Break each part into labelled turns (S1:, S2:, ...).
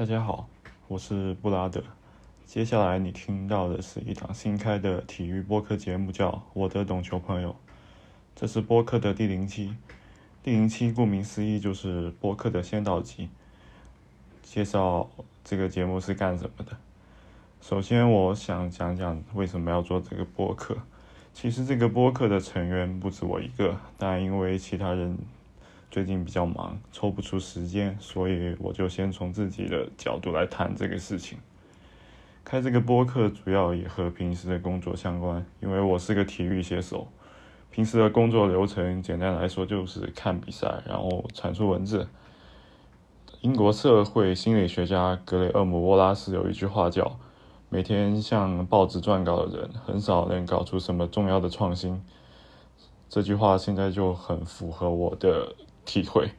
S1: 大家好，我是布拉德。接下来你听到的是一档新开的体育播客节目，叫《我的懂球朋友》。这是播客的第零期，第零期顾名思义就是播客的先导集。介绍这个节目是干什么的？首先，我想讲讲为什么要做这个播客。其实这个播客的成员不止我一个，但因为其他人最近比较忙，抽不出时间，所以我就先从自己的角度来谈这个事情。开这个播客主要也和平时的工作相关，因为我是个体育写手，平时的工作流程简单来说就是看比赛，然后产出文字。英国社会心理学家格雷厄姆·沃拉斯有一句话叫。每天向报纸撰稿的人，很少能搞出什么重要的创新。这句话现在就很符合我的体会。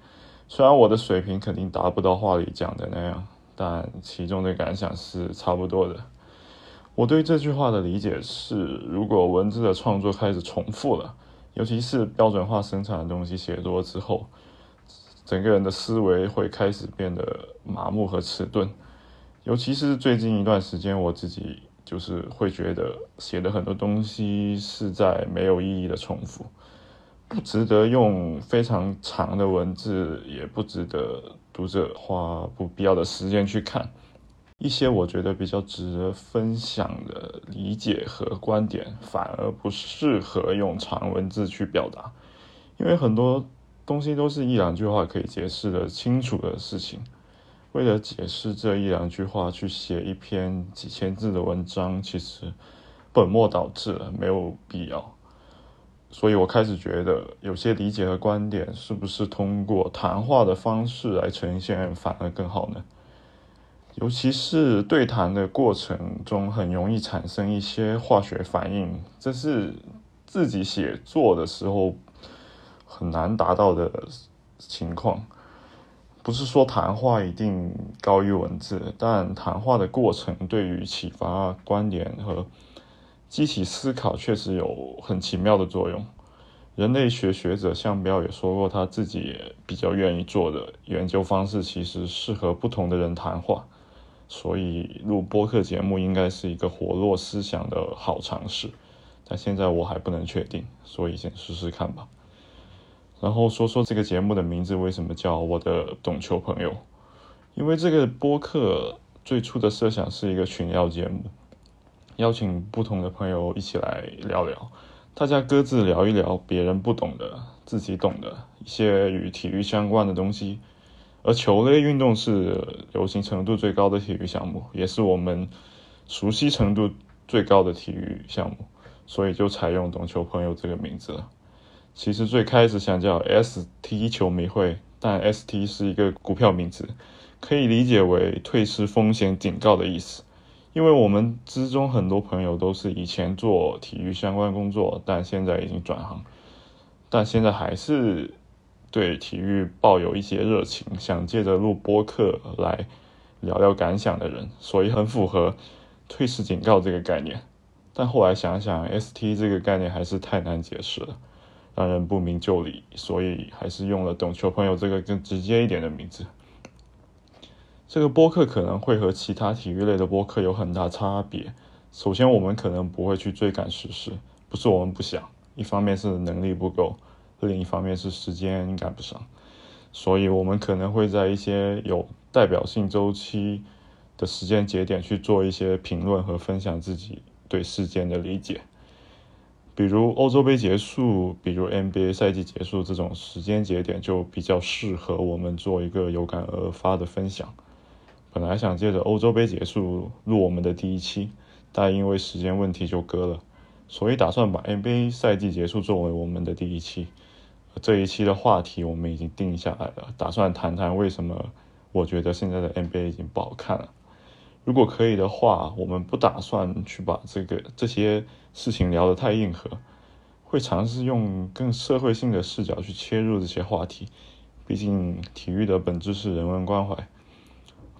S1: 虽然我的水平肯定达不到话里讲的那样，但其中的感想是差不多的。我对这句话的理解是：如果文字的创作开始重复了，尤其是标准化生产的东西写多之后，整个人的思维会开始变得麻木和迟钝。尤其是最近一段时间，我自己就是会觉得写的很多东西是在没有意义的重复，不值得用非常长的文字，也不值得读者花不必要的时间去看。一些我觉得比较值得分享的理解和观点，反而不适合用长文字去表达，因为很多东西都是一两句话可以解释的清楚的事情。为了解释这一两句话去写一篇几千字的文章，其实本末倒置了，没有必要。所以我开始觉得，有些理解和观点是不是通过谈话的方式来呈现反而更好呢？尤其是对谈的过程中，很容易产生一些化学反应，这是自己写作的时候很难达到的情况。不是说谈话一定高于文字，但谈话的过程对于启发观点和激起思考确实有很奇妙的作用。人类学学者向彪也说过，他自己比较愿意做的研究方式，其实适合不同的人谈话。所以录播客节目应该是一个活络思想的好尝试，但现在我还不能确定，所以先试试看吧。然后说说这个节目的名字为什么叫我的懂球朋友？因为这个播客最初的设想是一个群聊节目，邀请不同的朋友一起来聊聊，大家各自聊一聊别人不懂的、自己懂的一些与体育相关的东西。而球类运动是流行程度最高的体育项目，也是我们熟悉程度最高的体育项目，所以就采用懂球朋友这个名字了。其实最开始想叫 ST 球迷会，但 ST 是一个股票名字，可以理解为退市风险警告的意思。因为我们之中很多朋友都是以前做体育相关工作，但现在已经转行，但现在还是对体育抱有一些热情，想借着录播课来聊聊感想的人，所以很符合退市警告这个概念。但后来想想，ST 这个概念还是太难解释了。让人不明就里，所以还是用了“懂球朋友”这个更直接一点的名字。这个播客可能会和其他体育类的播客有很大差别。首先，我们可能不会去追赶时事，不是我们不想，一方面是能力不够，另一方面是时间赶不上。所以，我们可能会在一些有代表性周期的时间节点去做一些评论和分享自己对事件的理解。比如欧洲杯结束，比如 NBA 赛季结束这种时间节点，就比较适合我们做一个有感而发的分享。本来想借着欧洲杯结束录我们的第一期，但因为时间问题就搁了，所以打算把 NBA 赛季结束作为我们的第一期。这一期的话题我们已经定下来了，打算谈谈为什么我觉得现在的 NBA 已经不好看了。如果可以的话，我们不打算去把这个这些事情聊得太硬核，会尝试用更社会性的视角去切入这些话题。毕竟体育的本质是人文关怀。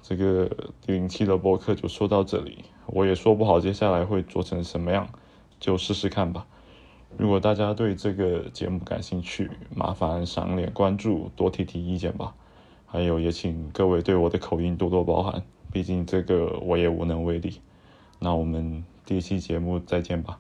S1: 这个零七的播客就说到这里，我也说不好接下来会做成什么样，就试试看吧。如果大家对这个节目感兴趣，麻烦赏脸关注，多提提意见吧。还有也请各位对我的口音多多包涵，毕竟这个我也无能为力。那我们第一期节目再见吧。